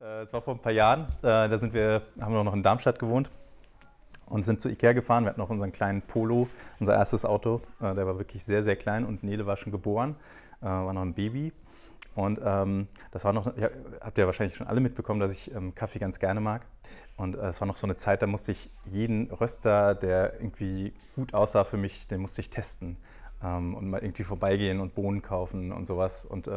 Äh, Es war vor ein paar Jahren. Äh, Da sind wir, haben wir noch in Darmstadt gewohnt und sind zu Ikea gefahren. Wir hatten noch unseren kleinen Polo, unser erstes Auto. Äh, Der war wirklich sehr, sehr klein und Nele war schon geboren, war noch ein Baby. Und ähm, das war noch, habt ihr wahrscheinlich schon alle mitbekommen, dass ich ähm, Kaffee ganz gerne mag. Und es war noch so eine Zeit, da musste ich jeden Röster, der irgendwie gut aussah für mich, den musste ich testen. Ähm, und mal irgendwie vorbeigehen und Bohnen kaufen und sowas. Und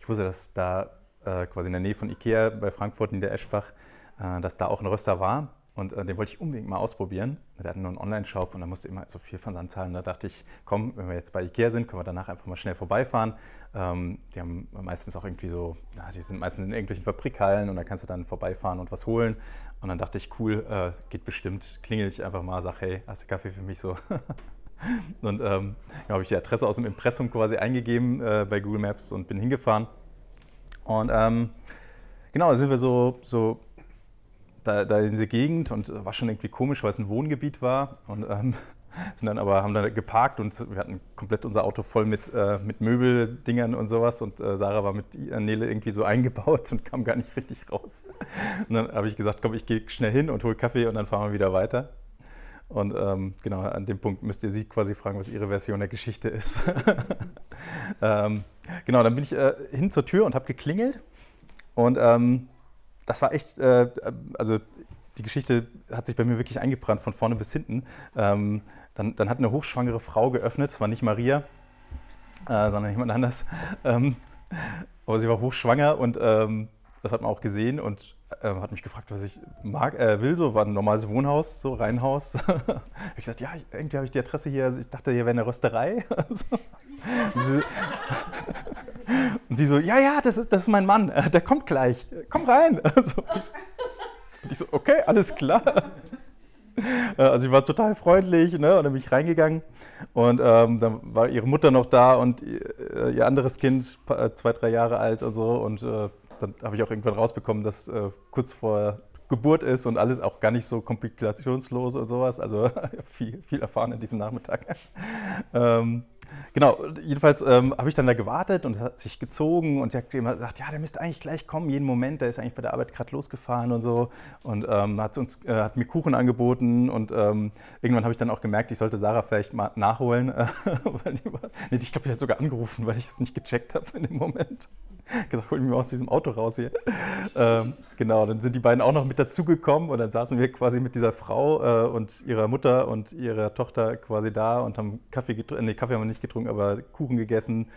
ich wusste, dass da äh, quasi in der Nähe von Ikea bei Frankfurt in der Eschbach, äh, dass da auch ein Röster war. Und äh, den wollte ich unbedingt mal ausprobieren. Der hatte nur einen Online-Shop und da musste immer so viel Versand zahlen. Da dachte ich, komm, wenn wir jetzt bei Ikea sind, können wir danach einfach mal schnell vorbeifahren. Ähm, die haben meistens auch irgendwie so, na, die sind meistens in irgendwelchen Fabrikhallen und da kannst du dann vorbeifahren und was holen. Und dann dachte ich, cool, äh, geht bestimmt. Klingel ich einfach mal, sag, hey, hast du Kaffee für mich so? und ähm, habe ich die Adresse aus dem Impressum quasi eingegeben äh, bei Google Maps und bin hingefahren. Und ähm, genau, da sind wir so, so da, da in diese Gegend und äh, war schon irgendwie komisch, weil es ein Wohngebiet war. Und ähm, sind dann aber, haben dann geparkt und wir hatten komplett unser Auto voll mit, äh, mit Möbeldingern und sowas. Und äh, Sarah war mit Nele irgendwie so eingebaut und kam gar nicht richtig raus. Und dann habe ich gesagt, komm, ich gehe schnell hin und hole Kaffee und dann fahren wir wieder weiter. Und ähm, genau, an dem Punkt müsst ihr sie quasi fragen, was ihre Version der Geschichte ist. ähm, genau, dann bin ich äh, hin zur Tür und habe geklingelt. Und ähm, das war echt, äh, also die Geschichte hat sich bei mir wirklich eingebrannt, von vorne bis hinten. Ähm, dann, dann hat eine hochschwangere Frau geöffnet, es war nicht Maria, äh, sondern jemand anders. Ähm, aber sie war hochschwanger und ähm, das hat man auch gesehen und äh, hat mich gefragt, was ich mag, äh, will. So war ein normales Wohnhaus, so Reihenhaus. habe ich gesagt, ja, irgendwie habe ich die Adresse hier. Also ich dachte, hier wäre eine Rösterei. und, sie, und sie so, ja, ja, das ist, das ist mein Mann. äh, Der kommt gleich. Komm rein. Und ich so, okay, alles klar. Äh, Also sie war total freundlich ne? und dann bin ich reingegangen und ähm, dann war ihre Mutter noch da und ihr, ihr anderes Kind, äh, zwei, drei Jahre alt und so und äh, dann habe ich auch irgendwann rausbekommen, dass äh, kurz vor Geburt ist und alles auch gar nicht so komplikationslos und sowas. Also viel, viel erfahren in diesem Nachmittag. ähm, genau, jedenfalls ähm, habe ich dann da gewartet und es hat sich gezogen und sie hat immer gesagt, ja, der müsste eigentlich gleich kommen, jeden Moment, der ist eigentlich bei der Arbeit gerade losgefahren und so und ähm, hat, uns, äh, hat mir Kuchen angeboten und ähm, irgendwann habe ich dann auch gemerkt, ich sollte Sarah vielleicht mal nachholen, äh, weil die war, nee, ich glaube, die hat sogar angerufen, weil ich es nicht gecheckt habe in dem Moment. gesagt, hol mich mal aus diesem Auto raus hier. ähm, genau, dann sind die beiden auch noch mit dazugekommen und dann saßen wir quasi mit dieser Frau äh, und ihrer Mutter und ihrer Tochter quasi da und haben Kaffee getrunken, nee, Kaffee haben wir nicht getrunken, aber Kuchen gegessen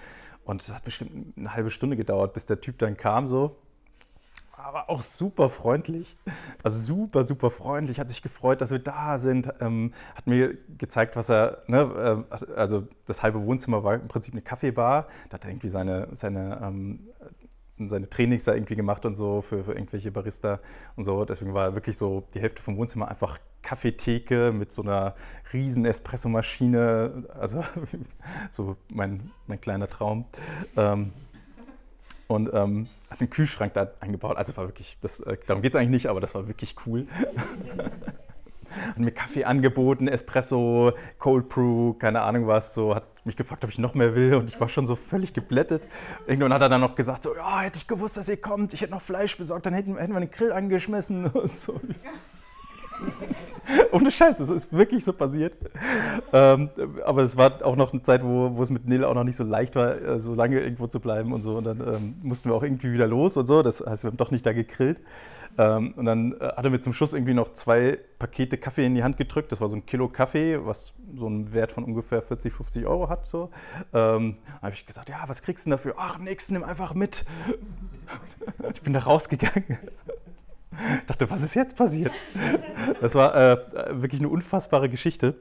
und es hat bestimmt eine halbe Stunde gedauert, bis der Typ dann kam so. Aber auch super freundlich. Also super, super freundlich. Hat sich gefreut, dass wir da sind. Ähm, hat mir gezeigt, was er. Ne, äh, also, das halbe Wohnzimmer war im Prinzip eine Kaffeebar. Da hat er irgendwie seine, seine, ähm, seine Trainings da irgendwie gemacht und so für, für irgendwelche Barista und so. Deswegen war wirklich so die Hälfte vom Wohnzimmer einfach Kaffeetheke mit so einer riesen Espressomaschine. Also, so mein, mein kleiner Traum. Ähm, und ähm, hat einen Kühlschrank da eingebaut. Also war wirklich, das, äh, darum geht es eigentlich nicht, aber das war wirklich cool. hat mir Kaffee angeboten, Espresso, Cold Brew, keine Ahnung was, so hat mich gefragt, ob ich noch mehr will und ich war schon so völlig geblättet. Irgendwann hat er dann noch gesagt, so, ja, hätte ich gewusst, dass ihr kommt, ich hätte noch Fleisch besorgt, dann hätten, hätten wir den Grill angeschmissen und so. Ohne Scheiß, das ist wirklich so passiert. Ähm, aber es war auch noch eine Zeit, wo, wo es mit Nele auch noch nicht so leicht war, äh, so lange irgendwo zu bleiben und so. Und dann ähm, mussten wir auch irgendwie wieder los und so. Das heißt, wir haben doch nicht da gegrillt. Ähm, und dann äh, hat er mir zum Schluss irgendwie noch zwei Pakete Kaffee in die Hand gedrückt. Das war so ein Kilo Kaffee, was so einen Wert von ungefähr 40, 50 Euro hat. So. Ähm, habe ich gesagt, ja, was kriegst du denn dafür? Ach, nix, nimm einfach mit. Ich bin da rausgegangen. Ich dachte, was ist jetzt passiert? Das war äh, wirklich eine unfassbare Geschichte.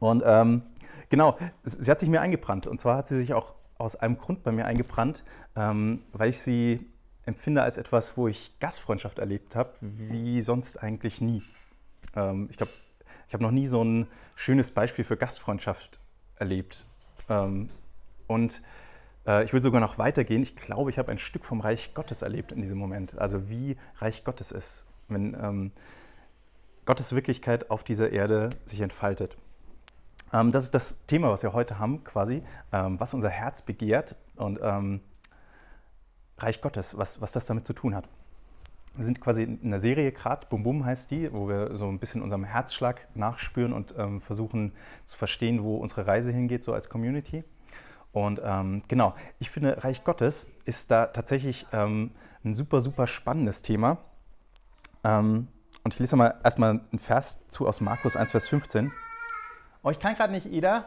Und ähm, genau, sie hat sich mir eingebrannt. Und zwar hat sie sich auch aus einem Grund bei mir eingebrannt, ähm, weil ich sie empfinde als etwas, wo ich Gastfreundschaft erlebt habe, wie sonst eigentlich nie. Ähm, ich glaube, ich habe noch nie so ein schönes Beispiel für Gastfreundschaft erlebt. Ähm, und ich will sogar noch weitergehen. Ich glaube, ich habe ein Stück vom Reich Gottes erlebt in diesem Moment. Also wie Reich Gottes ist, wenn ähm, Gottes Wirklichkeit auf dieser Erde sich entfaltet. Ähm, das ist das Thema, was wir heute haben, quasi, ähm, was unser Herz begehrt und ähm, Reich Gottes, was, was das damit zu tun hat. Wir sind quasi in einer Serie gerade, Bum Bum heißt die, wo wir so ein bisschen unserem Herzschlag nachspüren und ähm, versuchen zu verstehen, wo unsere Reise hingeht, so als Community. Und ähm, genau, ich finde, Reich Gottes ist da tatsächlich ähm, ein super, super spannendes Thema. Ähm, und ich lese mal erstmal einen Vers zu aus Markus 1, Vers 15. Oh, ich kann gerade nicht, Ida.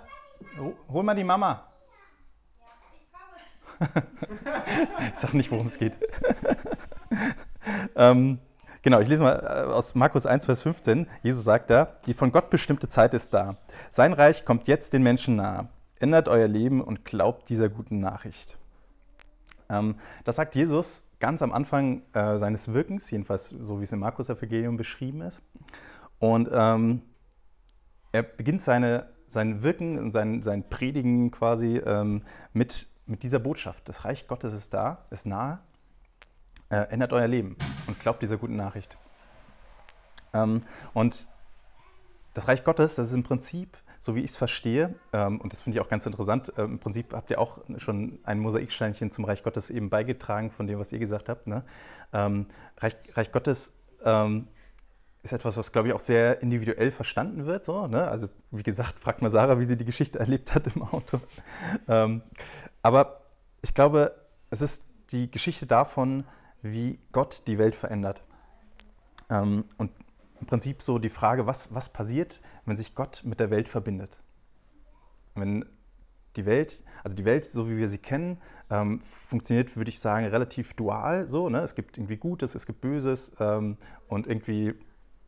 Hol mal die Mama. ich sage nicht, worum es geht. ähm, genau, ich lese mal äh, aus Markus 1, Vers 15. Jesus sagt da, die von Gott bestimmte Zeit ist da. Sein Reich kommt jetzt den Menschen nahe. Ändert euer Leben und glaubt dieser guten Nachricht. Ähm, das sagt Jesus ganz am Anfang äh, seines Wirkens, jedenfalls so wie es im Markus-Evangelium beschrieben ist. Und ähm, er beginnt seine, sein Wirken und sein, sein Predigen quasi ähm, mit, mit dieser Botschaft. Das Reich Gottes ist da, ist nahe äh, ändert euer Leben und glaubt dieser guten Nachricht. Ähm, und das Reich Gottes, das ist im Prinzip, so wie ich es verstehe, ähm, und das finde ich auch ganz interessant, äh, im Prinzip habt ihr auch schon ein Mosaiksteinchen zum Reich Gottes eben beigetragen von dem, was ihr gesagt habt. Ne? Ähm, Reich, Reich, Gottes ähm, ist etwas, was, glaube ich, auch sehr individuell verstanden wird. So, ne? Also, wie gesagt, fragt mal Sarah, wie sie die Geschichte erlebt hat im Auto. Ähm, aber ich glaube, es ist die Geschichte davon, wie Gott die Welt verändert. Ähm, und im Prinzip so die Frage, was, was passiert, wenn sich Gott mit der Welt verbindet? Wenn die Welt, also die Welt, so wie wir sie kennen, ähm, funktioniert, würde ich sagen, relativ dual. So, ne? Es gibt irgendwie Gutes, es gibt Böses ähm, und irgendwie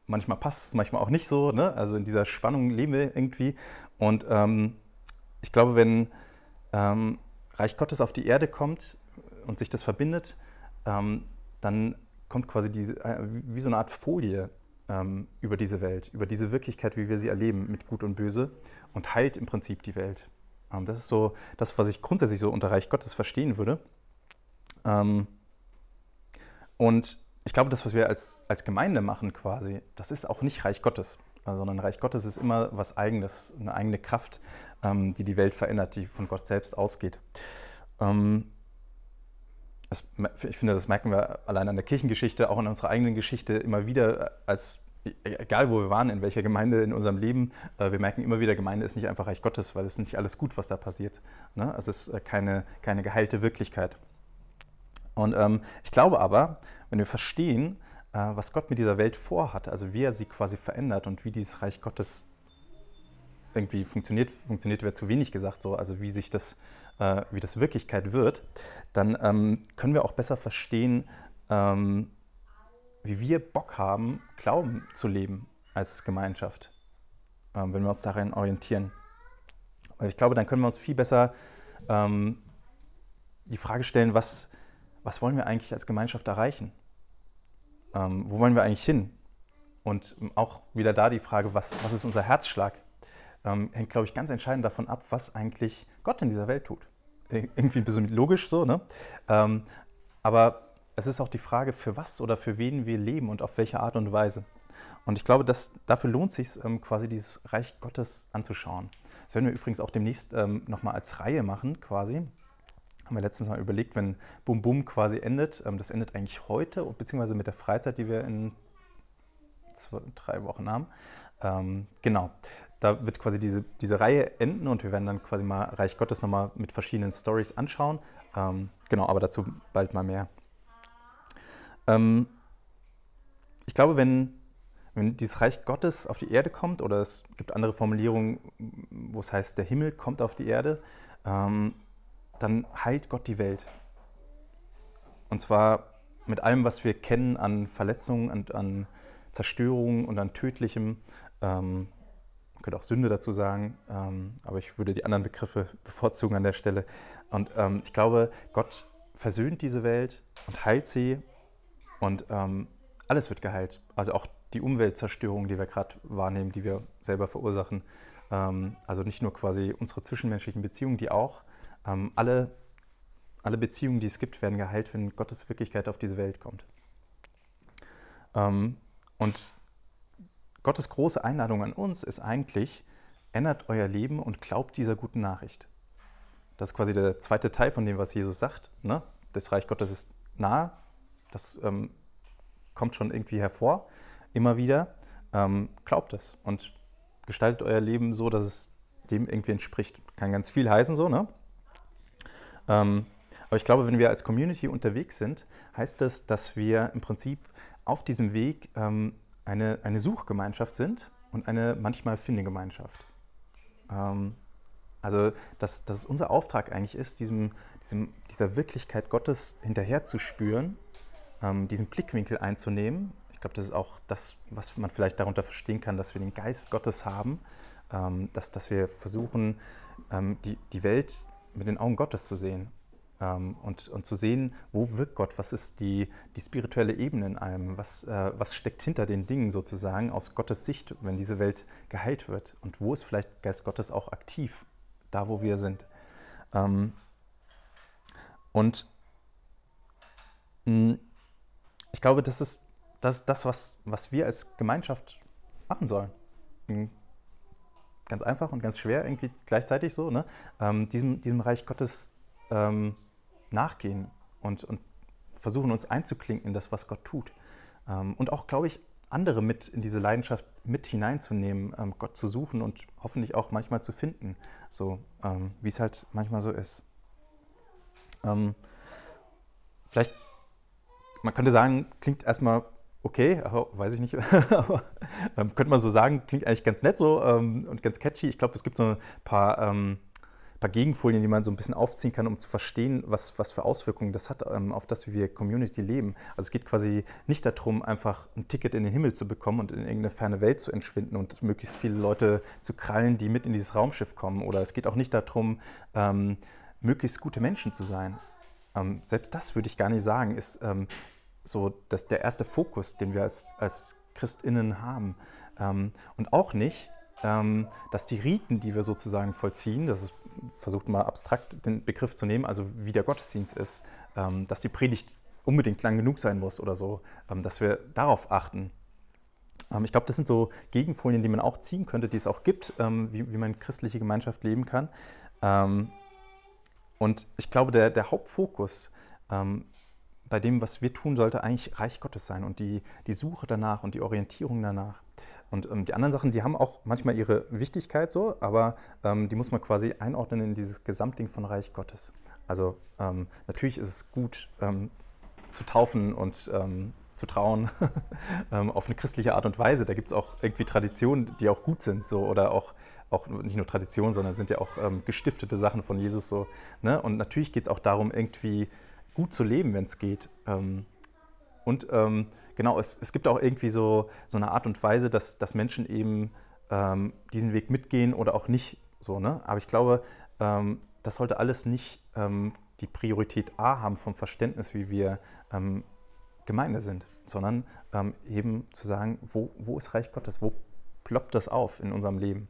manchmal passt es, manchmal auch nicht so. Ne? Also in dieser Spannung leben wir irgendwie. Und ähm, ich glaube, wenn ähm, Reich Gottes auf die Erde kommt und sich das verbindet, ähm, dann kommt quasi diese, äh, wie so eine Art Folie ähm, über diese Welt, über diese Wirklichkeit, wie wir sie erleben mit Gut und Böse und heilt im Prinzip die Welt. Ähm, das ist so das, was ich grundsätzlich so unter Reich Gottes verstehen würde. Ähm, und ich glaube, das, was wir als, als Gemeinde machen quasi, das ist auch nicht Reich Gottes, sondern Reich Gottes ist immer was Eigenes, eine eigene Kraft, ähm, die die Welt verändert, die von Gott selbst ausgeht. Ähm, das, ich finde, das merken wir allein an der Kirchengeschichte, auch in unserer eigenen Geschichte immer wieder, als egal wo wir waren, in welcher Gemeinde in unserem Leben, äh, wir merken immer wieder, Gemeinde ist nicht einfach Reich Gottes, weil es nicht alles gut, was da passiert. Ne? Es ist äh, keine, keine geheilte Wirklichkeit. Und ähm, ich glaube aber, wenn wir verstehen, äh, was Gott mit dieser Welt vorhat, also wie er sie quasi verändert und wie dieses Reich Gottes irgendwie funktioniert, funktioniert wäre zu wenig gesagt, so, also wie sich das äh, wie das Wirklichkeit wird, dann ähm, können wir auch besser verstehen, ähm, wie wir Bock haben, Glauben zu leben als Gemeinschaft, ähm, wenn wir uns darin orientieren. Also ich glaube, dann können wir uns viel besser ähm, die Frage stellen, was, was wollen wir eigentlich als Gemeinschaft erreichen? Ähm, wo wollen wir eigentlich hin? Und auch wieder da die Frage, was, was ist unser Herzschlag? ähm, hängt, glaube ich, ganz entscheidend davon ab, was eigentlich Gott in dieser Welt tut. Irgendwie ein bisschen logisch so, ne? Ähm, aber es ist auch die Frage, für was oder für wen wir leben und auf welche Art und Weise. Und ich glaube, dass, dafür lohnt es sich, ähm, quasi dieses Reich Gottes anzuschauen. Das werden wir übrigens auch demnächst ähm, nochmal als Reihe machen, quasi. Haben wir letztens mal überlegt, wenn Bum Bum quasi endet. Ähm, das endet eigentlich heute, beziehungsweise mit der Freizeit, die wir in zwei, drei Wochen haben. Genau da wird quasi diese, diese Reihe enden und wir werden dann quasi mal Reich Gottes nochmal mit verschiedenen Stories anschauen. Genau, aber dazu bald mal mehr. Ähm, ich glaube, wenn, wenn dieses Reich Gottes auf die Erde kommt, oder es gibt andere Formulierungen, wo es heißt, der Himmel kommt auf die Erde, ähm, dann heilt Gott die Welt. Und zwar mit allem, was wir kennen an Verletzungen und an Zerstörungen und an Tödlichem. Ähm, könnte auch Sünde dazu sagen, ähm, aber ich würde die anderen Begriffe bevorzugen an der Stelle. Und ähm, ich glaube, Gott versöhnt diese Welt und heilt sie und ähm, alles wird geheilt. Also auch die Umweltzerstörung, die wir gerade wahrnehmen, die wir selber verursachen. Ähm, also nicht nur quasi unsere zwischenmenschlichen Beziehungen, die auch. Ähm, alle, alle Beziehungen, die es gibt, werden geheilt, wenn Gottes Wirklichkeit auf diese Welt kommt. Ähm, und Gottes große Einladung an uns ist eigentlich, ändert euer Leben und glaubt dieser guten Nachricht. Das ist quasi der zweite Teil von dem, was Jesus sagt. Ne? Das Reich Gottes ist nah. Das ähm, kommt schon irgendwie hervor, immer wieder. Ähm, glaubt es und gestaltet euer Leben so, dass es dem irgendwie entspricht. Kann ganz viel heißen so, ne? Ähm, aber ich glaube, wenn wir als Community unterwegs sind, heißt das, dass wir im Prinzip auf diesem Weg ähm, eine, eine Suchgemeinschaft sind und eine manchmal Findegemeinschaft. Ähm, also, dass, dass es unser Auftrag eigentlich ist, diesem, diesem, dieser Wirklichkeit Gottes hinterher zu spüren, ähm, diesen Blickwinkel einzunehmen. Ich glaube, das ist auch das, was man vielleicht darunter verstehen kann, dass wir den Geist Gottes haben, ähm, dass, dass wir versuchen, ähm, die, die Welt mit den Augen Gottes zu sehen ähm, und, und zu sehen, wo wirkt Gott, was ist die, die spirituelle Ebene in allem, was, äh, was steckt hinter den Dingen sozusagen aus Gottes Sicht, wenn diese Welt geheilt wird und wo ist vielleicht Geist Gottes auch aktiv, da wo wir sind. Ähm, und mh, hm, ich glaube, das ist das, das was, was wir als Gemeinschaft machen sollen. Ganz einfach und ganz schwer irgendwie gleichzeitig so, ne? ähm, diesem, diesem Reich Gottes ähm, nachgehen und, und versuchen uns einzuklinken in das, was Gott tut. Ähm, und auch, glaube ich, andere mit in diese Leidenschaft mit hineinzunehmen, ähm, Gott zu suchen und hoffentlich auch manchmal zu finden, so ähm, wie es halt manchmal so ist. Ähm, vielleicht, man könnte sagen, klingt erstmal okay, aber weiß ich nicht, aber ähm, könnte man so sagen, klingt eigentlich ganz nett so ähm, und ganz catchy. Ich glaube, es gibt so ein paar paar Gegenfolien, die man so ein bisschen aufziehen kann, um zu verstehen, was, was für Auswirkungen das hat ähm, auf das, wie wir Community leben. Also es geht quasi nicht darum, einfach ein Ticket in den Himmel zu bekommen und in irgendeine ferne Welt zu entschwinden und möglichst viele Leute zu krallen, die mit in dieses Raumschiff kommen. Oder es geht auch nicht darum, ähm, möglichst gute Menschen zu sein. Ähm, selbst das würde ich gar nicht sagen, ist ähm, so dass der erste Fokus, den wir als, als ChristInnen haben. Ähm, und auch nicht, ähm, dass die Riten, die wir sozusagen vollziehen, das ist, versucht mal abstrakt den Begriff zu nehmen, also wie der Gottesdienst ist, ähm, dass die Predigt unbedingt lang genug sein muss oder so, ähm, dass wir darauf achten. ich glaube, das sind so Gegenfolien, die man auch ziehen könnte, die es auch gibt, wie, wie man christliche Gemeinschaft leben kann. und ich glaube, der, der Hauptfokus bei dem, was wir tun, sollte eigentlich Reich Gottes sein und die, die Suche danach und die Orientierung danach. Und ähm, die anderen Sachen, die haben auch manchmal ihre Wichtigkeit so, aber ähm, die muss man quasi einordnen in dieses Gesamtding von Reich Gottes. Also ähm, natürlich ist es gut ähm, zu taufen und ähm, zu trauen ähm, auf eine christliche Art und Weise. Da gibt es auch irgendwie Traditionen, die auch gut sind, so oder auch auch nicht nur Traditionen, sondern sind ja auch gestiftete Sachen von Jesus so. Ne? Und natürlich geht es auch darum, irgendwie gut zu leben, wenn es geht. und genau, es, es gibt auch irgendwie so, so eine Art und Weise, dass, dass Menschen eben ähm, diesen Weg mitgehen oder auch nicht so. Ne? Aber ich glaube, ähm, das sollte alles nicht ähm, die Priorität A haben vom Verständnis, wie wir ähm, Gemeinde sind, sondern ähm, eben zu sagen, wo, wo ist Reich Gottes, wo ploppt das auf in unserem Leben.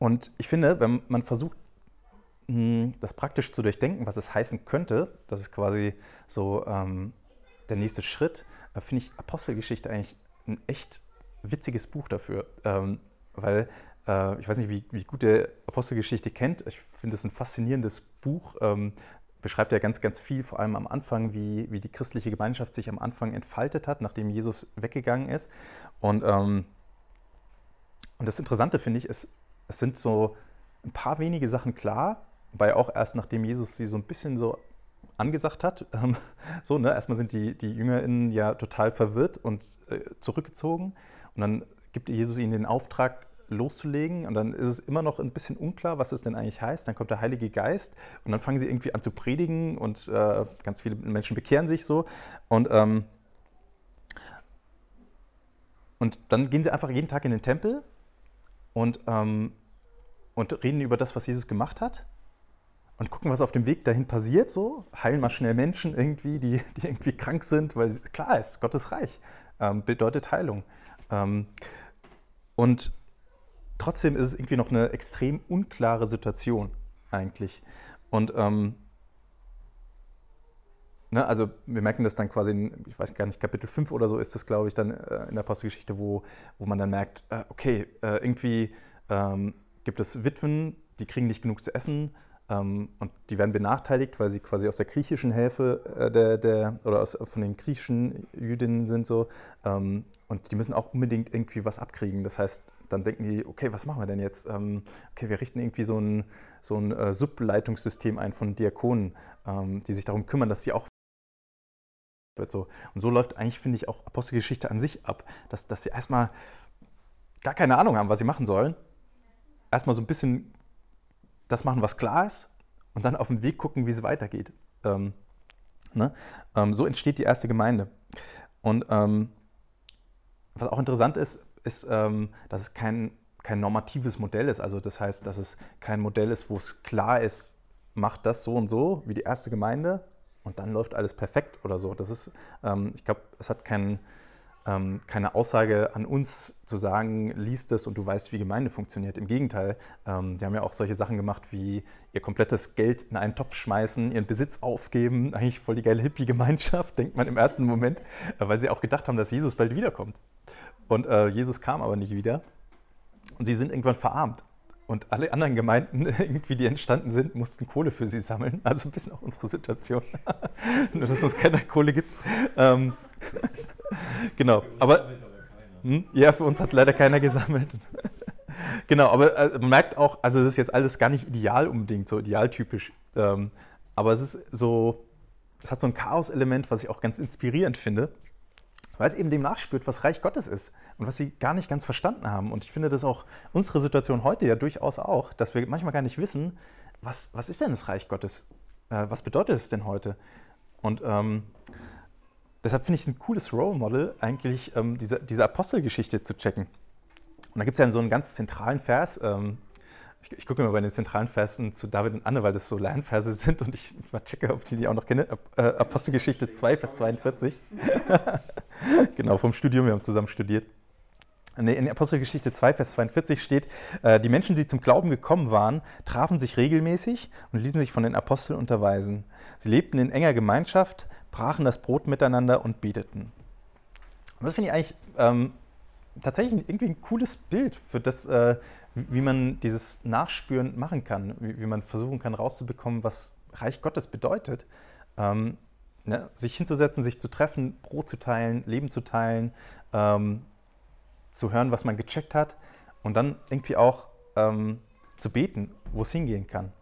Und ich finde, wenn man versucht, hm, das praktisch zu durchdenken, was es heißen könnte, das ist quasi so ähm, der nächste Schritt, äh, finde ich Apostelgeschichte eigentlich ein echt witziges Buch dafür. Ähm, weil äh, ich weiß nicht, wie, wie gut ihr Apostelgeschichte kennt. Ich finde es ein faszinierendes Buch. Ähm, beschreibt ja ganz, ganz viel, vor allem am Anfang, wie, wie die christliche Gemeinschaft sich am Anfang entfaltet hat, nachdem Jesus weggegangen ist. Und, ähm, und das Interessante finde ich, ist, es sind so ein paar wenige Sachen klar, Wobei auch erst nachdem Jesus sie so ein bisschen so angesagt hat. Ähm, so, ne? Erstmal sind die, die JüngerInnen ja total verwirrt und äh, zurückgezogen. Und dann gibt Jesus ihnen den Auftrag, loszulegen. Und dann ist es immer noch ein bisschen unklar, was es denn eigentlich heißt. Dann kommt der Heilige Geist und dann fangen sie irgendwie an zu predigen und äh, ganz viele Menschen bekehren sich so. Und, ähm, und dann gehen sie einfach jeden Tag in den Tempel und, ähm, und reden über das, was Jesus gemacht hat und gucken, was auf dem Weg dahin passiert. So heilen mal schnell Menschen irgendwie, die, die irgendwie krank sind, weil klar ist, Gottes Reich ähm, bedeutet Heilung. Ähm, und trotzdem ist es irgendwie noch eine extrem unklare Situation eigentlich. Und ähm, ne, also wir merken das dann quasi, in, ich weiß gar nicht, Kapitel 5 oder so ist das, glaube ich, dann äh, in der Apostelgeschichte, wo, wo man dann merkt, äh, okay, äh, irgendwie ähm, gibt es Witwen, die kriegen nicht genug zu essen ähm, und die werden benachteiligt, weil sie quasi aus der griechischen Hälfte äh, der, der, oder aus, von den griechischen Jüdinnen sind so. Ähm, und die müssen auch unbedingt irgendwie was abkriegen. Das heißt, dann denken die, okay, was machen wir denn jetzt? Ähm, okay, wir richten irgendwie so ein, so ein äh, Subleitungssystem ein von Diakonen, ähm, die sich darum kümmern, dass die auch wird so. Und so läuft eigentlich, finde ich, auch Apostelgeschichte an sich ab, dass, dass sie erstmal gar keine Ahnung haben, was sie machen sollen. Erstmal so ein bisschen das machen, was klar ist, und dann auf den Weg gucken, wie es weitergeht. Ähm, ne? ähm, so entsteht die erste Gemeinde. Und ähm, was auch interessant ist, ist, ähm, dass es kein, kein normatives Modell ist. Also das heißt, dass es kein Modell ist, wo es klar ist, macht das so und so wie die erste Gemeinde und dann läuft alles perfekt oder so. Das ist, ähm, ich glaube, es hat keinen ähm, keine Aussage an uns zu sagen, liest es und du weißt, wie Gemeinde funktioniert. Im Gegenteil, ähm, die haben ja auch solche Sachen gemacht wie ihr komplettes Geld in einen Topf schmeißen, ihren Besitz aufgeben. Eigentlich voll die geile Hippie-Gemeinschaft, denkt man im ersten Moment, äh, weil sie auch gedacht haben, dass Jesus bald wiederkommt. Und äh, Jesus kam aber nicht wieder. Und sie sind irgendwann verarmt. Und alle anderen Gemeinden, irgendwie, die entstanden sind, mussten Kohle für sie sammeln. Also ein bisschen auch unsere Situation. Nur, dass es keine Kohle gibt. Ähm, genau, aber hm, ja, für uns hat leider keiner gesammelt. genau, aber äh, man merkt auch, also es ist jetzt alles gar nicht ideal unbedingt, so idealtypisch. Ähm, aber es ist so, es hat so ein Chaos-Element, was ich auch ganz inspirierend finde, weil es eben dem nachspürt, was Reich Gottes ist und was sie gar nicht ganz verstanden haben. Und ich finde das auch unsere Situation heute ja durchaus auch, dass wir manchmal gar nicht wissen, was, was ist denn das Reich Gottes? Äh, was bedeutet es denn heute? Und ähm, deshalb finde ich es ein cooles Role Model, eigentlich ähm, diese, diese Apostelgeschichte zu checken. Und da gibt es ja so einen ganz zentralen Vers. Ähm, ich, ich gucke mir bei den zentralen Versen zu David und Anne, weil das so Lernverse sind und ich mal checke, ob ich die auch noch kenne. Äh, Apostelgeschichte 2, Vers 42. genau, vom Studium, wir haben zusammen studiert. In Apostelgeschichte 2, Vers 42 steht, äh, die Menschen, die zum Glauben gekommen waren, trafen sich regelmäßig und ließen sich von den Aposteln unterweisen. Sie lebten in enger Gemeinschaft, brachen das Brot miteinander und beteten. Und das finde ich eigentlich ähm, tatsächlich irgendwie ein cooles Bild für das, äh, wie man dieses Nachspüren machen kann, wie, wie, man versuchen kann rauszubekommen, was Reich Gottes bedeutet. Ähm, ne? Sich hinzusetzen, sich zu treffen, Brot zu teilen, Leben zu teilen, ähm, zu hören, was man gecheckt hat und dann irgendwie auch ähm, zu beten, wo es hingehen kann.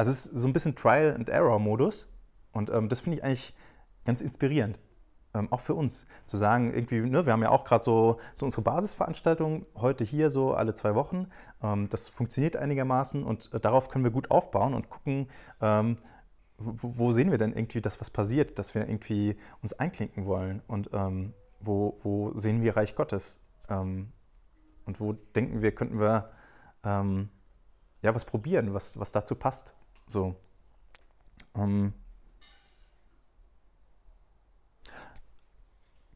Also es ist so ein bisschen Trial-and-Error-Modus und ähm, das finde ich eigentlich ganz inspirierend. Ähm, auch für uns zu sagen, irgendwie, ne, wir haben ja auch gerade so, so unsere Basisveranstaltung heute hier so alle zwei Wochen. Ähm, das funktioniert einigermaßen und äh, darauf können wir gut aufbauen und gucken, ähm, wo, wo, sehen wir denn irgendwie, dass was passiert, dass wir irgendwie uns einklinken wollen und ähm, wo, wo, sehen wir Reich Gottes ähm, und wo denken wir, könnten wir ähm, ja was probieren, was, was dazu passt. So. Ähm,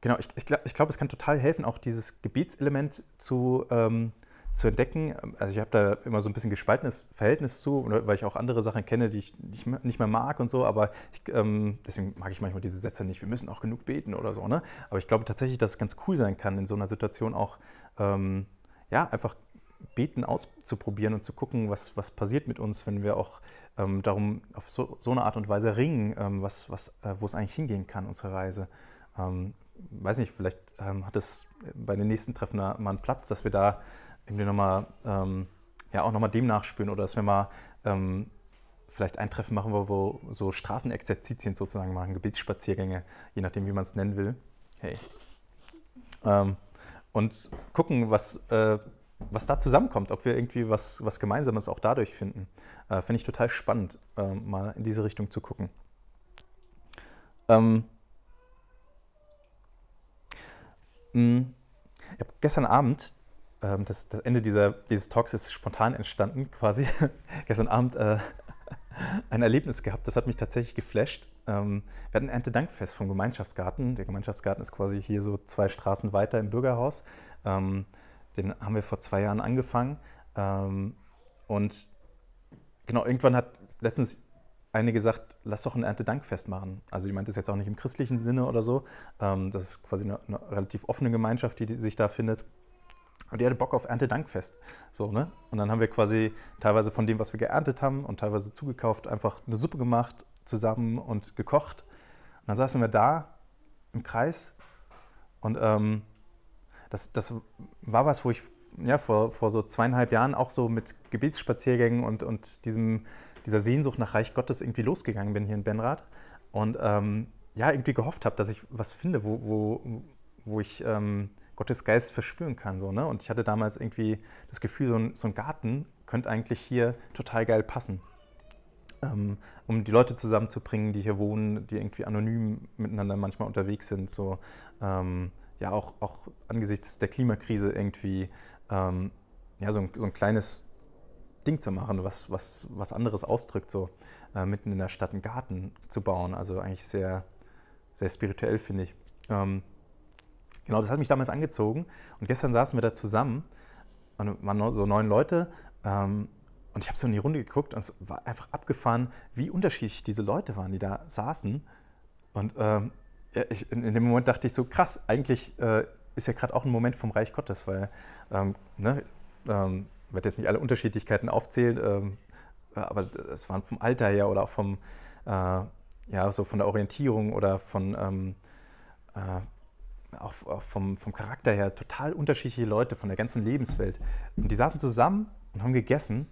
genau, ich, ich glaube, glaub, es kann total helfen, auch dieses Gebetselement zu, ähm, zu entdecken. Also ich habe da immer so ein bisschen gespaltenes Verhältnis zu, weil ich auch andere Sachen kenne, die ich nicht mehr mag und so, aber ich, ähm, deswegen mag ich manchmal diese Sätze nicht, wir müssen auch genug beten oder so. Ne? Aber ich glaube tatsächlich, dass es ganz cool sein kann, in so einer Situation auch ähm, ja, einfach beten auszuprobieren und zu gucken, was, was passiert mit uns, wenn wir auch ähm, darum auf so, so, eine Art und Weise ringen, ähm, was, was, äh, wo es eigentlich hingehen kann, unsere Reise. Ähm, weiß nicht, vielleicht ähm, hat es bei den nächsten Treffen mal einen Platz, dass wir da irgendwie nochmal, ähm, ja, auch nochmal dem nachspüren oder dass wir mal ähm, vielleicht ein Treffen machen, wo wir so Straßenexerzitien sozusagen machen, Gebetsspaziergänge, je nachdem, wie man es nennen will. Hey. und gucken, was, äh, was da zusammenkommt, ob wir irgendwie was, was Gemeinsames auch dadurch finden. Äh, Finde ich total spannend, äh, mal in diese Richtung zu gucken. Ähm, mh, ich habe gestern Abend, ähm, das, das, Ende dieser, dieses Talks ist spontan entstanden quasi, gestern Abend äh, ein Erlebnis gehabt, das hat mich tatsächlich geflasht. Ähm, wir hatten ein Erntedankfest vom Gemeinschaftsgarten. Der Gemeinschaftsgarten ist quasi hier so zwei Straßen weiter im Bürgerhaus. Ähm, den haben wir vor zwei Jahren angefangen. Ähm, und genau, irgendwann hat letztens eine gesagt, lass doch ein Erntedankfest machen. Also die meint das jetzt auch nicht im christlichen Sinne oder so. Ähm, das ist quasi eine, eine relativ offene Gemeinschaft, die, die sich da findet. Und die hatte Bock auf Erntedankfest. So, ne? Und dann haben wir quasi teilweise von dem, was wir geerntet haben und teilweise zugekauft, einfach eine Suppe gemacht zusammen und gekocht. Und dann saßen wir da im Kreis und ähm, das, das war was, wo ich ja, vor, vor so zweieinhalb Jahren auch so mit Gebetsspaziergängen und, und diesem, dieser Sehnsucht nach Reich Gottes irgendwie losgegangen bin hier in Benrath. Und ähm, ja, irgendwie gehofft habe, dass ich was finde, wo, wo, wo ich ähm, Gottes Geist verspüren kann. So, ne? Und ich hatte damals irgendwie das Gefühl, so ein, so ein Garten könnte eigentlich hier total geil passen. Ähm, um die Leute zusammenzubringen, die hier wohnen, die irgendwie anonym miteinander manchmal unterwegs sind. So, ähm, ja, auch, auch angesichts der Klimakrise irgendwie ähm, ja, so, ein, so ein kleines Ding zu machen, was, was, was anderes ausdrückt, so äh, mitten in der Stadt einen Garten zu bauen. Also eigentlich sehr, sehr spirituell, finde ich. Ähm, Genau, das hat mich damals angezogen. Und gestern saßen wir da zusammen und waren so neun Leute. Ähm, und ich habe so in die Runde geguckt und es war einfach abgefahren, wie unterschiedlich diese Leute waren, die da saßen. Und ähm, ich, in, in, dem Moment dachte ich so, krass, eigentlich äh, ist ja gerade auch ein Moment vom Reich Gottes, weil, ähm, ne, ähm, ich werde jetzt nicht alle Unterschiedlichkeiten aufzählen, ähm, aber es waren vom Alter her oder auch vom, äh, ja, so von der Orientierung oder von, ähm, äh, auch, auch vom, vom Charakter her total unterschiedliche Leute von der ganzen Lebenswelt. Und die saßen zusammen und haben gegessen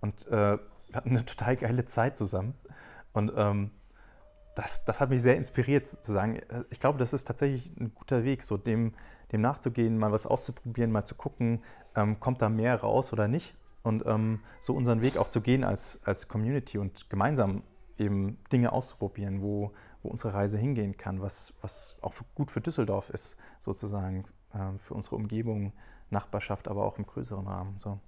und äh, hatten eine total geile Zeit zusammen. Und ähm, das, das hat mich sehr inspiriert zu sagen, ich glaube, das ist tatsächlich ein guter Weg, so dem, dem nachzugehen, mal was auszuprobieren, mal zu gucken, ähm, kommt da mehr raus oder nicht. Und ähm, so unseren Weg auch zu gehen als, als Community und gemeinsam eben Dinge auszuprobieren, wo, wo unsere Reise hingehen kann, was, was auch für, gut für Düsseldorf ist, sozusagen, äh, für unsere Umgebung, Nachbarschaft, aber auch im größeren Rahmen. So.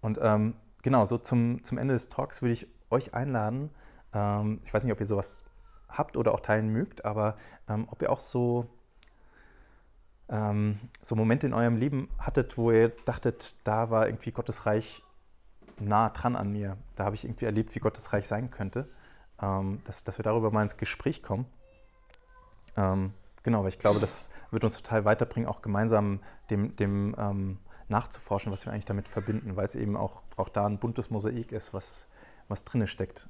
Und ähm, genau, so zum, zum Ende des Talks würde ich euch einladen, ähm, ich weiß nicht, ob ihr sowas habt oder auch teilen mögt, aber ähm, ob ihr auch so, ähm, so Momente in eurem Leben hattet, wo ihr dachtet, da war irgendwie Gottes Reich nah dran an mir. Da habe ich irgendwie erlebt, wie Gottes Reich sein könnte. Ähm, dass, dass wir darüber mal ins Gespräch kommen. Ähm, genau, weil ich glaube, das wird uns total weiterbringen, auch gemeinsam dem, dem ähm, nachzuforschen, was wir eigentlich damit verbinden, weil es eben auch, auch da ein buntes Mosaik ist, was, was drinne steckt